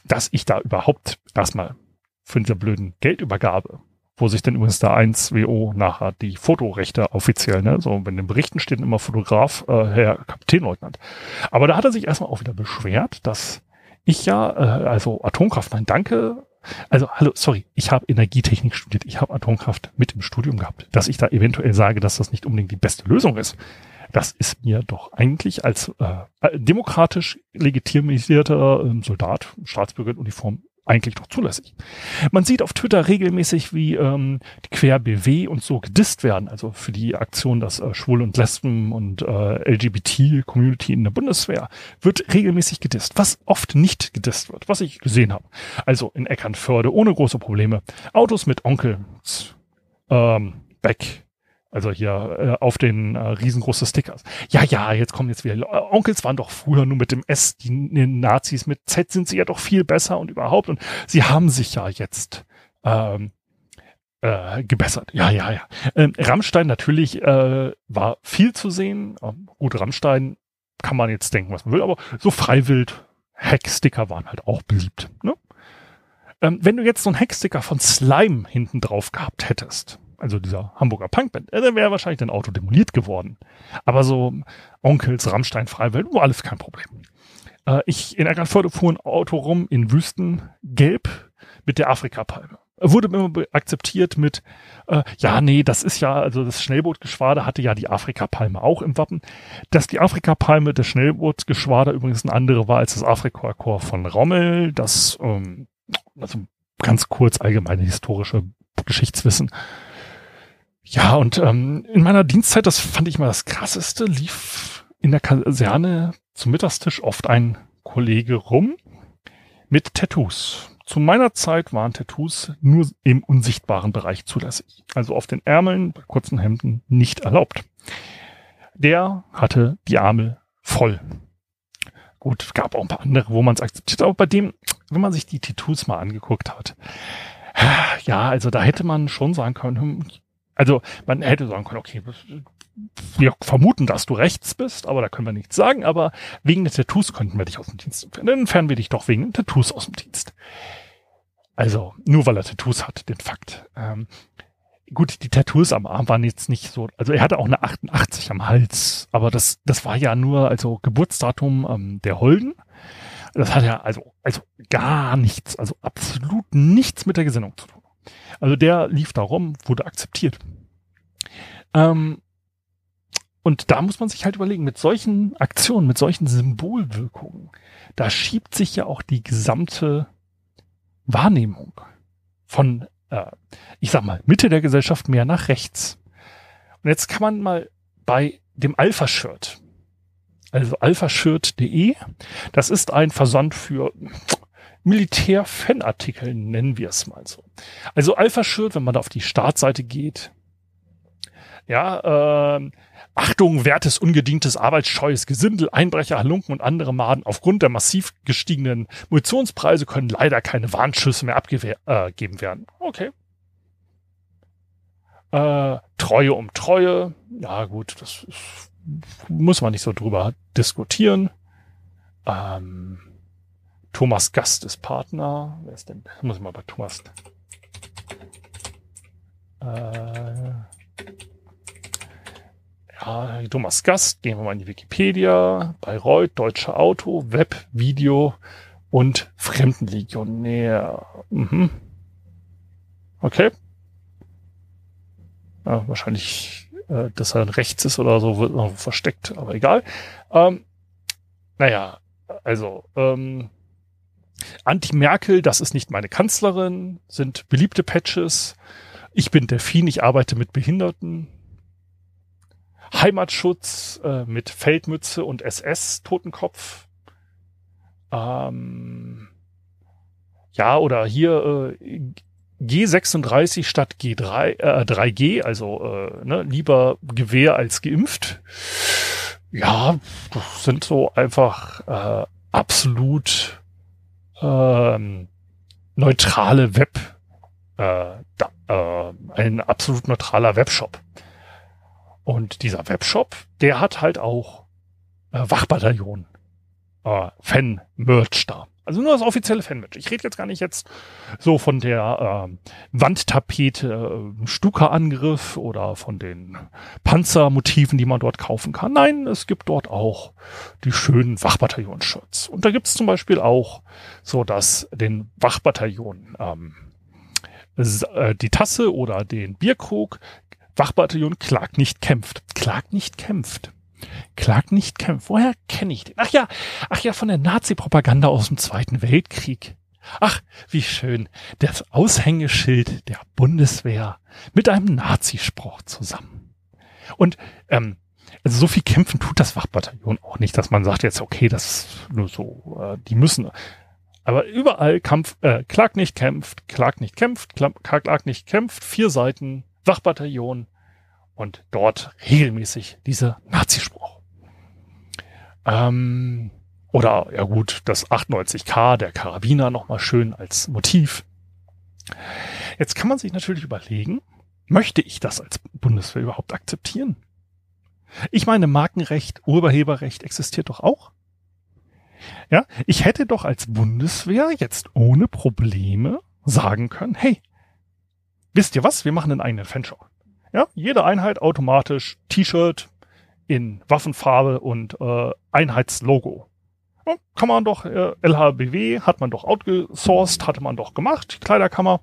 Dass ich da überhaupt erstmal für diese blöden Geldübergabe, wo sich dann übrigens da 1WO nachher die Fotorechte offiziell, ne, so wenn in den Berichten steht immer Fotograf, äh, Herr Kapitänleutnant. Aber da hat er sich erstmal auch wieder beschwert, dass ich ja, äh, also Atomkraft, nein, danke, also, hallo, sorry, ich habe Energietechnik studiert, ich habe Atomkraft mit im Studium gehabt. Dass ich da eventuell sage, dass das nicht unbedingt die beste Lösung ist, das ist mir doch eigentlich als äh, demokratisch legitimisierter äh, Soldat, Staatsbürger in Uniform eigentlich doch zulässig. Man sieht auf Twitter regelmäßig, wie ähm, die Quer-BW und so gedisst werden, also für die Aktion, dass äh, Schwule und Lesben und äh, LGBT-Community in der Bundeswehr wird regelmäßig gedisst, was oft nicht gedisst wird, was ich gesehen habe. Also in Eckernförde ohne große Probleme. Autos mit Onkels, ähm, Beck, also hier äh, auf den äh, riesengroße Stickers. Ja, ja, jetzt kommen jetzt wieder. Äh, Onkels waren doch früher nur mit dem S, die, die Nazis mit Z sind sie ja doch viel besser und überhaupt. Und sie haben sich ja jetzt ähm, äh, gebessert. Ja, ja, ja. Ähm, Rammstein natürlich äh, war viel zu sehen. Ähm, gut, Rammstein kann man jetzt denken, was man will, aber so freiwild Hacksticker waren halt auch beliebt. Ne? Ähm, wenn du jetzt so einen Hacksticker von Slime hinten drauf gehabt hättest, also dieser Hamburger Punkband, äh, dann wäre wahrscheinlich dein Auto demoliert geworden. Aber so Onkels, Rammstein, Freiwelt, war alles kein Problem. Äh, ich in Eckernförde fuhr ein Auto rum in Wüstengelb mit der Afrikapalme. Wurde immer akzeptiert mit, äh, ja, nee, das ist ja, also das Schnellbootgeschwader hatte ja die Afrikapalme auch im Wappen. Dass die Afrikapalme des Schnellbootgeschwader übrigens ein andere war als das Afrika-Korps von Rommel, das, ähm, also ganz kurz allgemeine historische Geschichtswissen. Ja, und ähm, in meiner Dienstzeit, das fand ich mal das Krasseste, lief in der Kaserne zum Mittagstisch oft ein Kollege rum mit Tattoos. Zu meiner Zeit waren Tattoos nur im unsichtbaren Bereich zulässig. Also auf den Ärmeln, bei kurzen Hemden nicht erlaubt. Der hatte die Arme voll. Gut, gab auch ein paar andere, wo man es akzeptiert, aber bei dem, wenn man sich die Tattoos mal angeguckt hat, ja, also da hätte man schon sagen können, hm, also man hätte sagen können, okay, wir vermuten, dass du rechts bist, aber da können wir nichts sagen, aber wegen des Tattoos könnten wir dich aus dem Dienst entfernen. Dann entfernen wir dich doch wegen Tattoos aus dem Dienst. Also, nur weil er Tattoos hat, den Fakt. Ähm, gut, die Tattoos am Arm waren jetzt nicht so, also er hatte auch eine 88 am Hals, aber das, das war ja nur, also Geburtsdatum ähm, der Holden. Das hat ja also, also gar nichts, also absolut nichts mit der Gesinnung zu tun. Also der lief da rum, wurde akzeptiert. Ähm, und da muss man sich halt überlegen, mit solchen Aktionen, mit solchen Symbolwirkungen, da schiebt sich ja auch die gesamte Wahrnehmung von, äh, ich sag mal, Mitte der Gesellschaft mehr nach rechts. Und jetzt kann man mal bei dem Alpha-Shirt, also alphashirt.de, das ist ein Versand für Militär-Fanartikel, nennen wir es mal so. Also Alpha Shirt, wenn man da auf die Startseite geht, ja, äh, Achtung, wertes, ungedientes, arbeitsscheues Gesindel, Einbrecher, Halunken und andere Maden. Aufgrund der massiv gestiegenen Munitionspreise können leider keine Warnschüsse mehr abgegeben äh, werden. Okay. Äh, Treue um Treue. Ja, gut, das ist, muss man nicht so drüber diskutieren. Ähm, Thomas Gast ist Partner. Wer ist denn? Muss ich mal bei Thomas. Äh, ja, Thomas Gast, gehen wir mal in die Wikipedia, Bayreuth, Deutsche Auto, Web, Video und Fremdenlegionär. Mhm. Okay. Ja, wahrscheinlich, äh, dass er rechts ist oder so, wird noch versteckt, aber egal. Ähm, naja, also, ähm, Anti-Merkel, das ist nicht meine Kanzlerin, sind beliebte Patches. Ich bin Delfin, ich arbeite mit Behinderten. Heimatschutz äh, mit Feldmütze und SS-Totenkopf. Ähm, ja, oder hier äh, G36 statt G3, äh, 3G, also äh, ne, lieber Gewehr als geimpft. Ja, das sind so einfach äh, absolut ähm, neutrale Web, äh, da, äh, ein absolut neutraler Webshop. Und dieser Webshop, der hat halt auch äh, Wachbataillon, äh, Fan-Merch da. Also nur das offizielle Fanmatch. Ich rede jetzt gar nicht jetzt so von der äh, Wandtapete, äh, Stuka-Angriff oder von den Panzermotiven, die man dort kaufen kann. Nein, es gibt dort auch die schönen Wachbataillon-Shirts. Und da gibt es zum Beispiel auch so, dass den Wachbataillon ähm, äh, die Tasse oder den Bierkrug Wachbataillon klagt nicht kämpft. Klagt nicht kämpft. Klagt nicht kämpft. Woher kenne ich den? Ach ja, ach ja, von der Nazi-Propaganda aus dem Zweiten Weltkrieg. Ach, wie schön. Das Aushängeschild der Bundeswehr mit einem Nazispruch zusammen. Und ähm, also so viel kämpfen tut das Wachbataillon auch nicht, dass man sagt jetzt, okay, das ist nur so, äh, die müssen. Aber überall Kampf, äh, Klag nicht kämpft, Klag nicht kämpft, Klag nicht kämpft, vier Seiten, Wachbataillon und dort regelmäßig dieser Nazispruch. Ähm, oder ja gut, das 98K, der Karabiner nochmal schön als Motiv. Jetzt kann man sich natürlich überlegen, möchte ich das als Bundeswehr überhaupt akzeptieren? Ich meine, Markenrecht, Urheberrecht existiert doch auch. Ja, ich hätte doch als Bundeswehr jetzt ohne Probleme sagen können, hey, wisst ihr was? Wir machen einen eigenen Fanshop. Ja, jede Einheit automatisch T-Shirt in Waffenfarbe und äh, Einheitslogo. Ja, kann man doch, äh, LHBW hat man doch outgesourced, hatte man doch gemacht, die Kleiderkammer.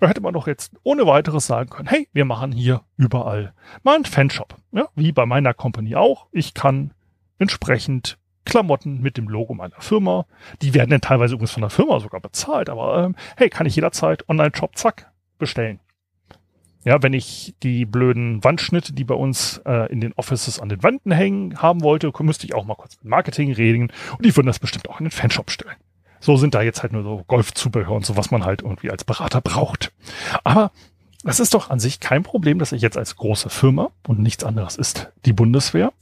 Da hätte man doch jetzt ohne weiteres sagen können, hey, wir machen hier überall mal einen Fanshop. Ja, wie bei meiner Company auch. Ich kann entsprechend Klamotten mit dem Logo meiner Firma. Die werden dann teilweise übrigens von der Firma sogar bezahlt, aber ähm, hey, kann ich jederzeit Online-Shop, zack, bestellen. Ja, wenn ich die blöden Wandschnitte, die bei uns äh, in den Offices an den Wänden hängen, haben wollte, müsste ich auch mal kurz mit Marketing reden und die würden das bestimmt auch in den Fanshop stellen. So sind da jetzt halt nur so Golfzubehör und so, was man halt irgendwie als Berater braucht. Aber das ist doch an sich kein Problem, dass ich jetzt als große Firma und nichts anderes ist die Bundeswehr,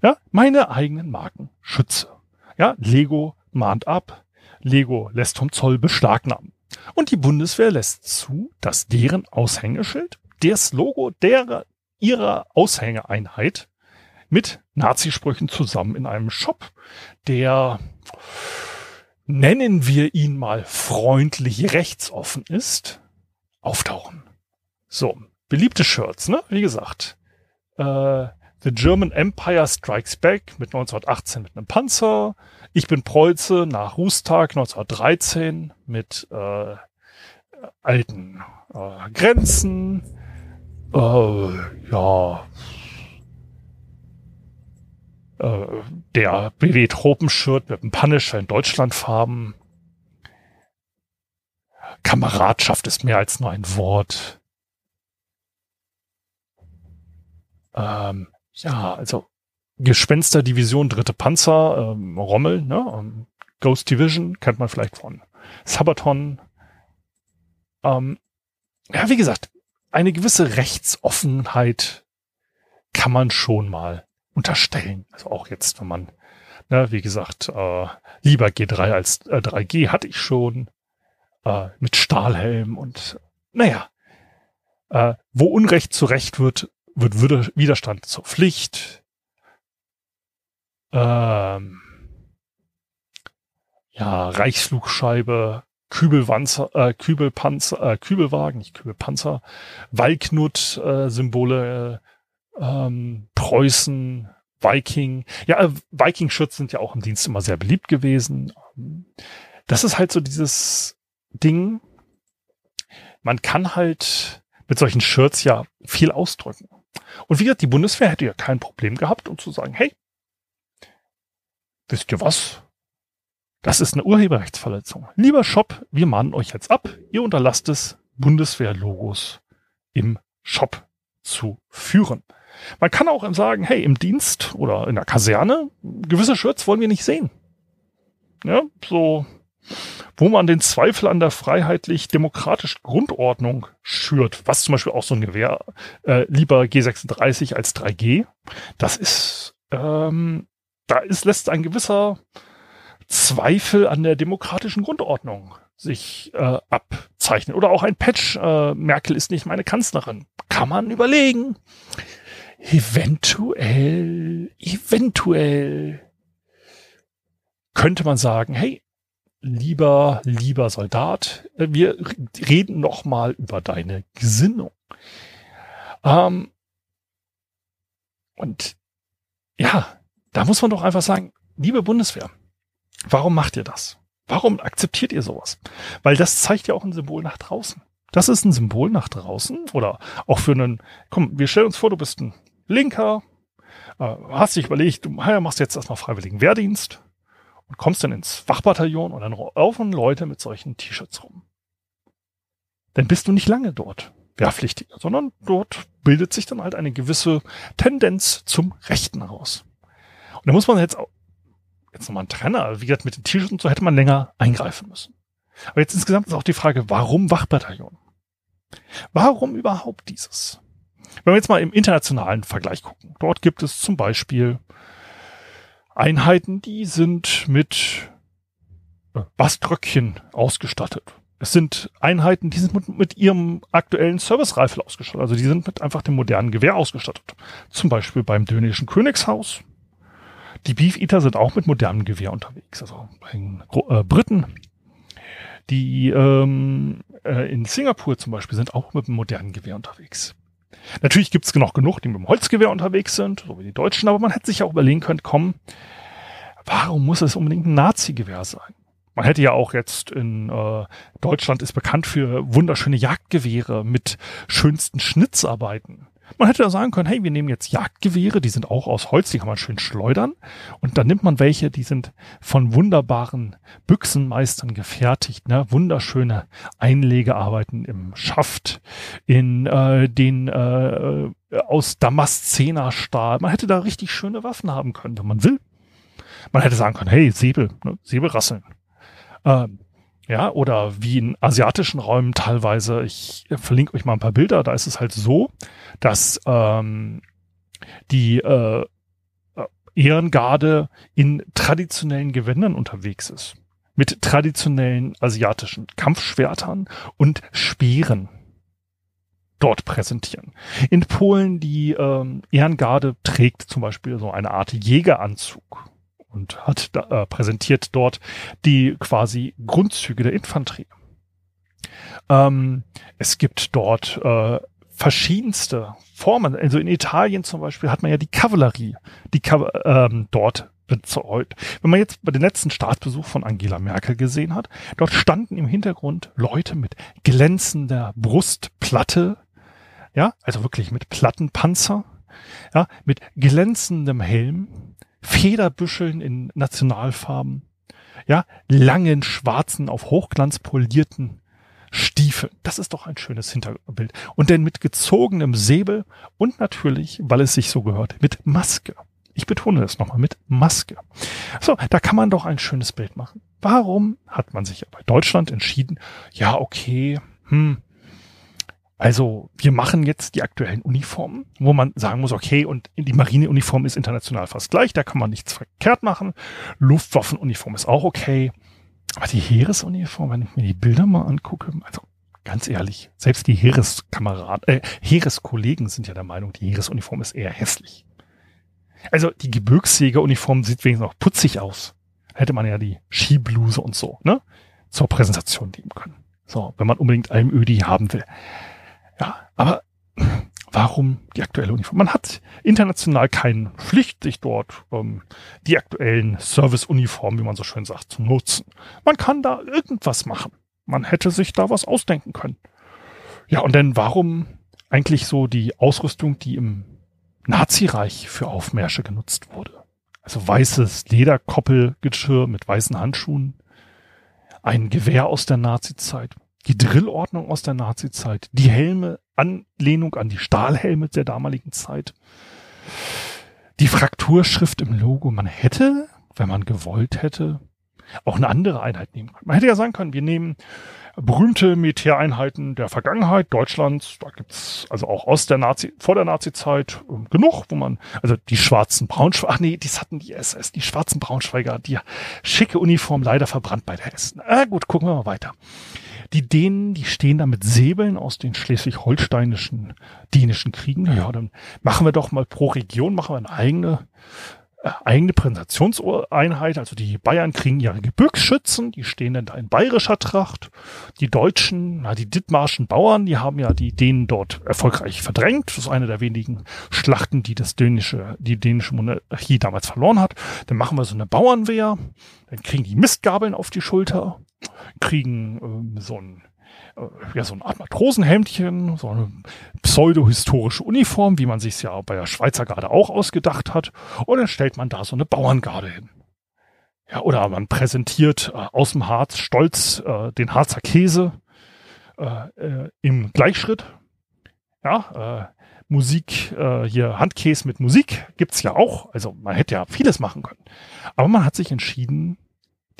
ja, meine eigenen Marken schütze. Ja, Lego mahnt ab, Lego lässt vom Zoll beschlagnahmen. Und die Bundeswehr lässt zu, dass deren Aushängeschild, das Logo derer, ihrer Aushängeeinheit mit Nazisprüchen zusammen in einem Shop, der, nennen wir ihn mal freundlich rechtsoffen ist, auftauchen. So, beliebte Shirts, ne? Wie gesagt. Äh, The German Empire Strikes Back mit 1918 mit einem Panzer. Ich bin Preuße nach Rustag 1913 mit äh, alten äh, Grenzen. Äh, ja. Äh, der BW Tropenshirt mit dem Punisher in Deutschlandfarben. Kameradschaft ist mehr als nur ein Wort. Ähm, ja, also Gespensterdivision, dritte Panzer, ähm, Rommel, ne? Ähm, Ghost Division, kennt man vielleicht von Sabaton. Ähm, ja, wie gesagt, eine gewisse Rechtsoffenheit kann man schon mal unterstellen. Also auch jetzt, wenn man, ne, wie gesagt, äh, lieber G3 als äh, 3G hatte ich schon, äh, mit Stahlhelm und naja, Äh, wo Unrecht zu Recht wird, wird Widerstand zur Pflicht. Ähm, ja, Reichsflugscheibe, Kübelwanzer, äh, Kübelpanzer, äh, Kübelwagen, nicht Kübelpanzer, Walknut-Symbole, äh, ähm, Preußen, Viking. Ja, äh, Viking-Schutz sind ja auch im Dienst immer sehr beliebt gewesen. Das ist halt so dieses Ding. Man kann halt mit solchen Shirts ja viel ausdrücken. Und wie gesagt, die Bundeswehr hätte ja kein Problem gehabt, um zu sagen, hey, wisst ihr was? Das ist eine Urheberrechtsverletzung. Lieber Shop, wir mahnen euch jetzt ab. Ihr unterlasst es, Bundeswehr-Logos im Shop zu führen. Man kann auch sagen, hey, im Dienst oder in der Kaserne, gewisse Shirts wollen wir nicht sehen. Ja, so, wo man den Zweifel an der freiheitlich-demokratischen Grundordnung schürt, was zum Beispiel auch so ein Gewehr, äh, lieber G36 als 3G, das ist, ähm, da ist, lässt ein gewisser Zweifel an der demokratischen Grundordnung sich äh, abzeichnen. Oder auch ein Patch, äh, Merkel ist nicht meine Kanzlerin. Kann man überlegen. Eventuell, eventuell könnte man sagen, hey, lieber, lieber Soldat, äh, wir reden noch mal über deine Gesinnung. Ähm, und ja, da muss man doch einfach sagen, liebe Bundeswehr, warum macht ihr das? Warum akzeptiert ihr sowas? Weil das zeigt ja auch ein Symbol nach draußen. Das ist ein Symbol nach draußen oder auch für einen, komm, wir stellen uns vor, du bist ein Linker, äh, hast dich überlegt, du machst jetzt erstmal freiwilligen Wehrdienst und kommst dann ins Wachbataillon und dann laufen Leute mit solchen T-Shirts rum. Dann bist du nicht lange dort Wehrpflichtiger, sondern dort bildet sich dann halt eine gewisse Tendenz zum Rechten heraus. Und da muss man jetzt auch, jetzt nochmal einen Trenner, wie gesagt, mit den T-Shirts und so hätte man länger eingreifen müssen. Aber jetzt insgesamt ist auch die Frage, warum Wachbataillon? Warum überhaupt dieses? Wenn wir jetzt mal im internationalen Vergleich gucken, dort gibt es zum Beispiel Einheiten, die sind mit äh, Baströckchen ausgestattet. Es sind Einheiten, die sind mit, mit ihrem aktuellen Service-Reifel ausgestattet. Also die sind mit einfach dem modernen Gewehr ausgestattet. Zum Beispiel beim dänischen Königshaus. Die Beef Eater sind auch mit modernem Gewehr unterwegs. Also bei den äh, Briten. Die ähm, äh, in Singapur zum Beispiel sind auch mit einem modernen Gewehr unterwegs. Natürlich gibt es noch genug, die mit dem Holzgewehr unterwegs sind, so wie die Deutschen, aber man hätte sich auch überlegen können, komm, warum muss es unbedingt ein Nazi-Gewehr sein? Man hätte ja auch jetzt in äh, Deutschland ist bekannt für wunderschöne Jagdgewehre mit schönsten Schnitzarbeiten. Man hätte ja sagen können, hey, wir nehmen jetzt Jagdgewehre, die sind auch aus Holz, die kann man schön schleudern. Und dann nimmt man welche, die sind von wunderbaren Büchsenmeistern gefertigt, ne? wunderschöne Einlegearbeiten im Schaft, in äh, den äh, aus Damaszenerstahl. Man hätte da richtig schöne Waffen haben können, wenn man will. Man hätte sagen können, hey, Säbel, ne? Säbelrasseln. Ähm, ja, oder wie in asiatischen Räumen teilweise, ich verlinke euch mal ein paar Bilder, da ist es halt so, dass ähm, die äh, Ehrengarde in traditionellen Gewändern unterwegs ist. Mit traditionellen asiatischen Kampfschwertern und Speeren dort präsentieren. In Polen die ähm, Ehrengarde trägt zum Beispiel so eine Art Jägeranzug und hat da, äh, präsentiert dort die quasi Grundzüge der Infanterie. Ähm, es gibt dort äh, verschiedenste Formen. Also in Italien zum Beispiel hat man ja die Kavallerie, die ähm, dort bezeugt. Wenn man jetzt bei den letzten Staatsbesuch von Angela Merkel gesehen hat, dort standen im Hintergrund Leute mit glänzender Brustplatte, ja, also wirklich mit Plattenpanzer, ja, mit glänzendem Helm, Federbüscheln in Nationalfarben, ja, langen schwarzen, auf Hochglanz polierten Stiefeln. Das ist doch ein schönes Hinterbild. Und dann mit gezogenem Säbel und natürlich, weil es sich so gehört, mit Maske. Ich betone das nochmal, mit Maske. So, da kann man doch ein schönes Bild machen. Warum hat man sich bei Deutschland entschieden, ja, okay, hm, also wir machen jetzt die aktuellen Uniformen, wo man sagen muss, okay, und die Marineuniform ist international fast gleich, da kann man nichts verkehrt machen. Luftwaffenuniform ist auch okay. Aber die Heeresuniform, wenn ich mir die Bilder mal angucke, also ganz ehrlich, selbst die Heereskameraden, äh, Heereskollegen sind ja der Meinung, die Heeresuniform ist eher hässlich. Also die Gebirgsjägeruniform sieht wenigstens noch putzig aus. Hätte man ja die Skibluse und so, ne? Zur Präsentation nehmen können. So, wenn man unbedingt Almödi haben will. Ja, aber warum die aktuelle Uniform? Man hat international keine Pflicht, sich dort ähm, die aktuellen Service-Uniformen, wie man so schön sagt, zu nutzen. Man kann da irgendwas machen. Man hätte sich da was ausdenken können. Ja, und denn warum eigentlich so die Ausrüstung, die im Nazireich für Aufmärsche genutzt wurde? Also weißes Lederkoppelgeschirr mit weißen Handschuhen, ein Gewehr aus der Nazizeit, die Drillordnung aus der Nazizeit, die Helme, Anlehnung an die Stahlhelme der damaligen Zeit, die Frakturschrift im Logo. Man hätte, wenn man gewollt hätte, auch eine andere Einheit nehmen können. Man hätte ja sagen können, wir nehmen berühmte Militäreinheiten der Vergangenheit Deutschlands, da gibt's also auch aus der Nazi, vor der Nazi-Zeit äh, genug, wo man, also die schwarzen Braunschweiger, ach nee, das hatten die SS, die schwarzen Braunschweiger, die schicke Uniform leider verbrannt bei der Hessen. Ah gut, gucken wir mal weiter. Die Dänen, die stehen da mit Säbeln aus den schleswig-holsteinischen dänischen Kriegen. Ja, dann machen wir doch mal pro Region, machen wir eine eigene eigene Präsentationseinheit, also die Bayern kriegen ihre Gebirgsschützen, die stehen dann da in bayerischer Tracht. Die Deutschen, na, die Dithmarschen Bauern, die haben ja die Dänen dort erfolgreich verdrängt. Das ist eine der wenigen Schlachten, die das dänische, die dänische Monarchie damals verloren hat. Dann machen wir so eine Bauernwehr, dann kriegen die Mistgabeln auf die Schulter, kriegen ähm, so ein äh, ja, so eine Art Matrosenhemdchen, so eine pseudo-historische Uniform, wie man sich ja bei der Schweizer Garde auch ausgedacht hat. Und dann stellt man da so eine Bauerngarde hin. Ja, oder man präsentiert äh, aus dem Harz stolz äh, den Harzer Käse äh, äh, im Gleichschritt. Ja, äh, Musik, äh, hier Handkäse mit Musik gibt's ja auch. Also man hätte ja vieles machen können. Aber man hat sich entschieden,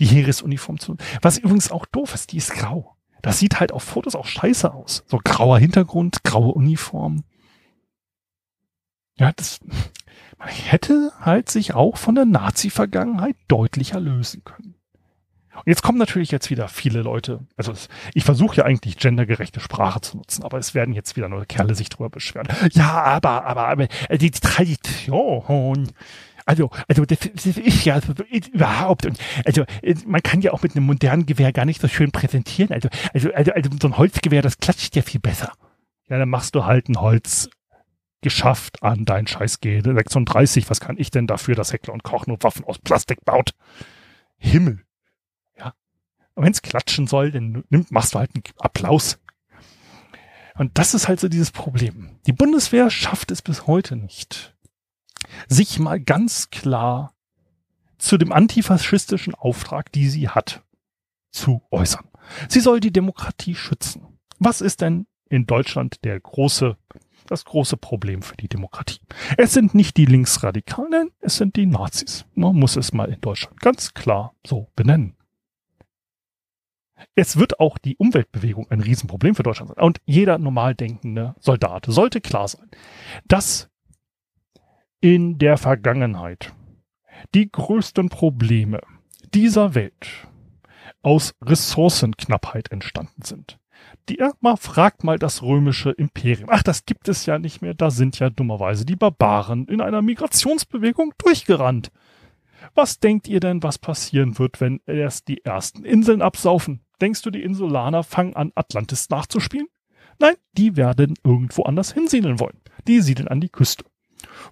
die Heeresuniform zu. Was übrigens auch doof ist, die ist grau. Das sieht halt auf Fotos auch scheiße aus. So grauer Hintergrund, graue Uniform. Ja, das, man hätte halt sich auch von der Nazi-Vergangenheit deutlicher lösen können. Und jetzt kommen natürlich jetzt wieder viele Leute, also ich versuche ja eigentlich gendergerechte Sprache zu nutzen, aber es werden jetzt wieder nur Kerle sich drüber beschweren. Ja, aber, aber, aber die Tradition, also, also das, das ist ja so, überhaupt. Und also man kann ja auch mit einem modernen Gewehr gar nicht so schön präsentieren. Also, also, also, also so ein Holzgewehr, das klatscht ja viel besser. Ja, dann machst du halt ein Holz geschafft an dein scheiß G36. Was kann ich denn dafür, dass Heckler und Koch nur Waffen aus Plastik baut? Himmel. Ja. Und wenn es klatschen soll, dann nimmt, machst du halt einen Applaus. Und das ist halt so dieses Problem. Die Bundeswehr schafft es bis heute nicht, sich mal ganz klar zu dem antifaschistischen Auftrag, die sie hat, zu äußern. Sie soll die Demokratie schützen. Was ist denn in Deutschland der große, das große Problem für die Demokratie? Es sind nicht die Linksradikalen, es sind die Nazis. Man muss es mal in Deutschland ganz klar so benennen. Es wird auch die Umweltbewegung ein Riesenproblem für Deutschland sein. Und jeder normal denkende Soldat sollte klar sein, dass in der Vergangenheit die größten Probleme dieser Welt aus Ressourcenknappheit entstanden sind. Die, mal fragt mal das römische Imperium. Ach, das gibt es ja nicht mehr. Da sind ja dummerweise die Barbaren in einer Migrationsbewegung durchgerannt. Was denkt ihr denn, was passieren wird, wenn erst die ersten Inseln absaufen? Denkst du, die Insulaner fangen an, Atlantis nachzuspielen? Nein, die werden irgendwo anders hinsiedeln wollen. Die siedeln an die Küste.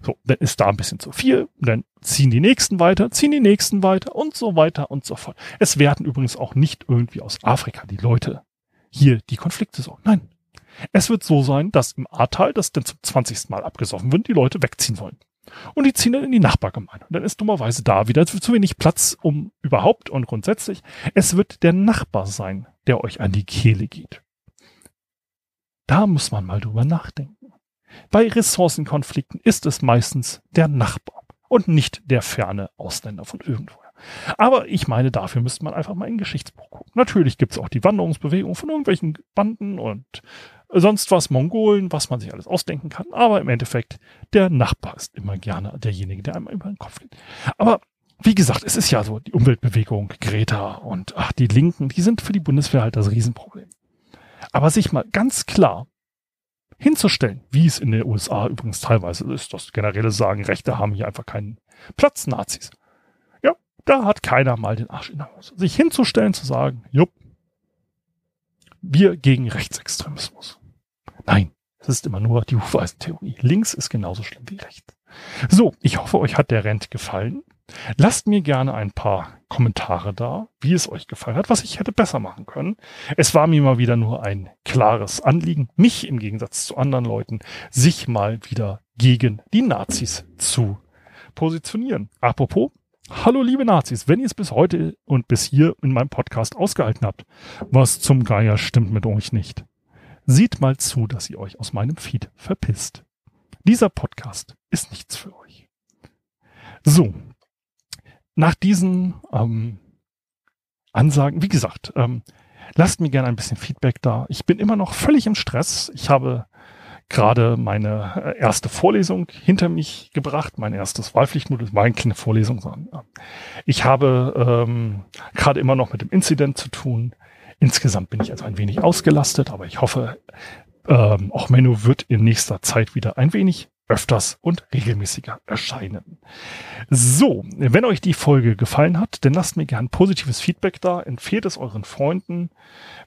So, dann ist da ein bisschen zu viel, dann ziehen die nächsten weiter, ziehen die nächsten weiter und so weiter und so fort. Es werden übrigens auch nicht irgendwie aus Afrika die Leute hier die Konflikte sorgen. Nein. Es wird so sein, dass im Ahrtal, das dann zum 20. Mal abgesoffen wird, die Leute wegziehen wollen. Und die ziehen dann in die Nachbargemeinde. Und dann ist dummerweise da wieder zu wenig Platz, um überhaupt und grundsätzlich. Es wird der Nachbar sein, der euch an die Kehle geht. Da muss man mal drüber nachdenken. Bei Ressourcenkonflikten ist es meistens der Nachbar und nicht der ferne Ausländer von irgendwoher. Aber ich meine, dafür müsste man einfach mal in Geschichtsbuch gucken. Natürlich gibt es auch die Wanderungsbewegung von irgendwelchen Banden und sonst was, Mongolen, was man sich alles ausdenken kann. Aber im Endeffekt, der Nachbar ist immer gerne derjenige, der einmal über den Kopf geht. Aber wie gesagt, es ist ja so, die Umweltbewegung, Greta und ach, die Linken, die sind für die Bundeswehr halt das Riesenproblem. Aber sich mal ganz klar hinzustellen, wie es in den USA übrigens teilweise ist, dass generelle sagen, Rechte haben hier einfach keinen Platz, Nazis. Ja, da hat keiner mal den Arsch in der Hose. Sich hinzustellen, zu sagen, jupp, wir gegen Rechtsextremismus. Nein, es ist immer nur die Hufeisentheorie. Links ist genauso schlimm wie rechts. So, ich hoffe, euch hat der Rent gefallen. Lasst mir gerne ein paar Kommentare da, wie es euch gefallen hat, was ich hätte besser machen können. Es war mir mal wieder nur ein klares Anliegen, mich im Gegensatz zu anderen Leuten, sich mal wieder gegen die Nazis zu positionieren. Apropos, hallo liebe Nazis, wenn ihr es bis heute und bis hier in meinem Podcast ausgehalten habt, was zum Geier stimmt mit euch nicht. Seht mal zu, dass ihr euch aus meinem Feed verpisst. Dieser Podcast ist nichts für euch. So, nach diesen ähm, Ansagen, wie gesagt, ähm, lasst mir gerne ein bisschen Feedback da. Ich bin immer noch völlig im Stress. Ich habe gerade meine äh, erste Vorlesung hinter mich gebracht, mein erstes Wahlpflichtmodul, das war eine kleine Vorlesung. Sondern, ich habe ähm, gerade immer noch mit dem Incident zu tun. Insgesamt bin ich also ein wenig ausgelastet, aber ich hoffe, ähm, auch Menno wird in nächster Zeit wieder ein wenig öfters und regelmäßiger erscheinen. So, wenn euch die Folge gefallen hat, dann lasst mir gern positives Feedback da, empfehlt es euren Freunden.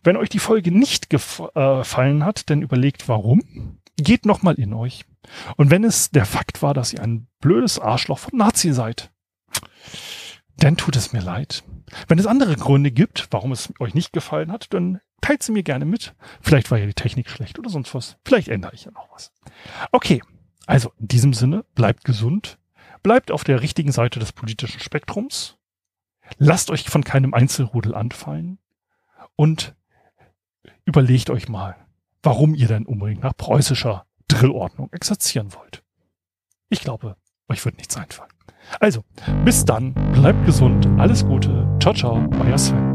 Wenn euch die Folge nicht gefallen äh, hat, dann überlegt warum. Geht nochmal in euch. Und wenn es der Fakt war, dass ihr ein blödes Arschloch von Nazi seid, dann tut es mir leid. Wenn es andere Gründe gibt, warum es euch nicht gefallen hat, dann teilt sie mir gerne mit. Vielleicht war ja die Technik schlecht oder sonst was. Vielleicht ändere ich ja noch was. Okay, also in diesem Sinne, bleibt gesund, bleibt auf der richtigen Seite des politischen Spektrums, lasst euch von keinem Einzelrudel anfallen und überlegt euch mal, warum ihr denn unbedingt nach preußischer Drillordnung exerzieren wollt. Ich glaube, euch wird nichts einfallen. Also, bis dann, bleibt gesund, alles Gute, ciao, ciao, euer Sven.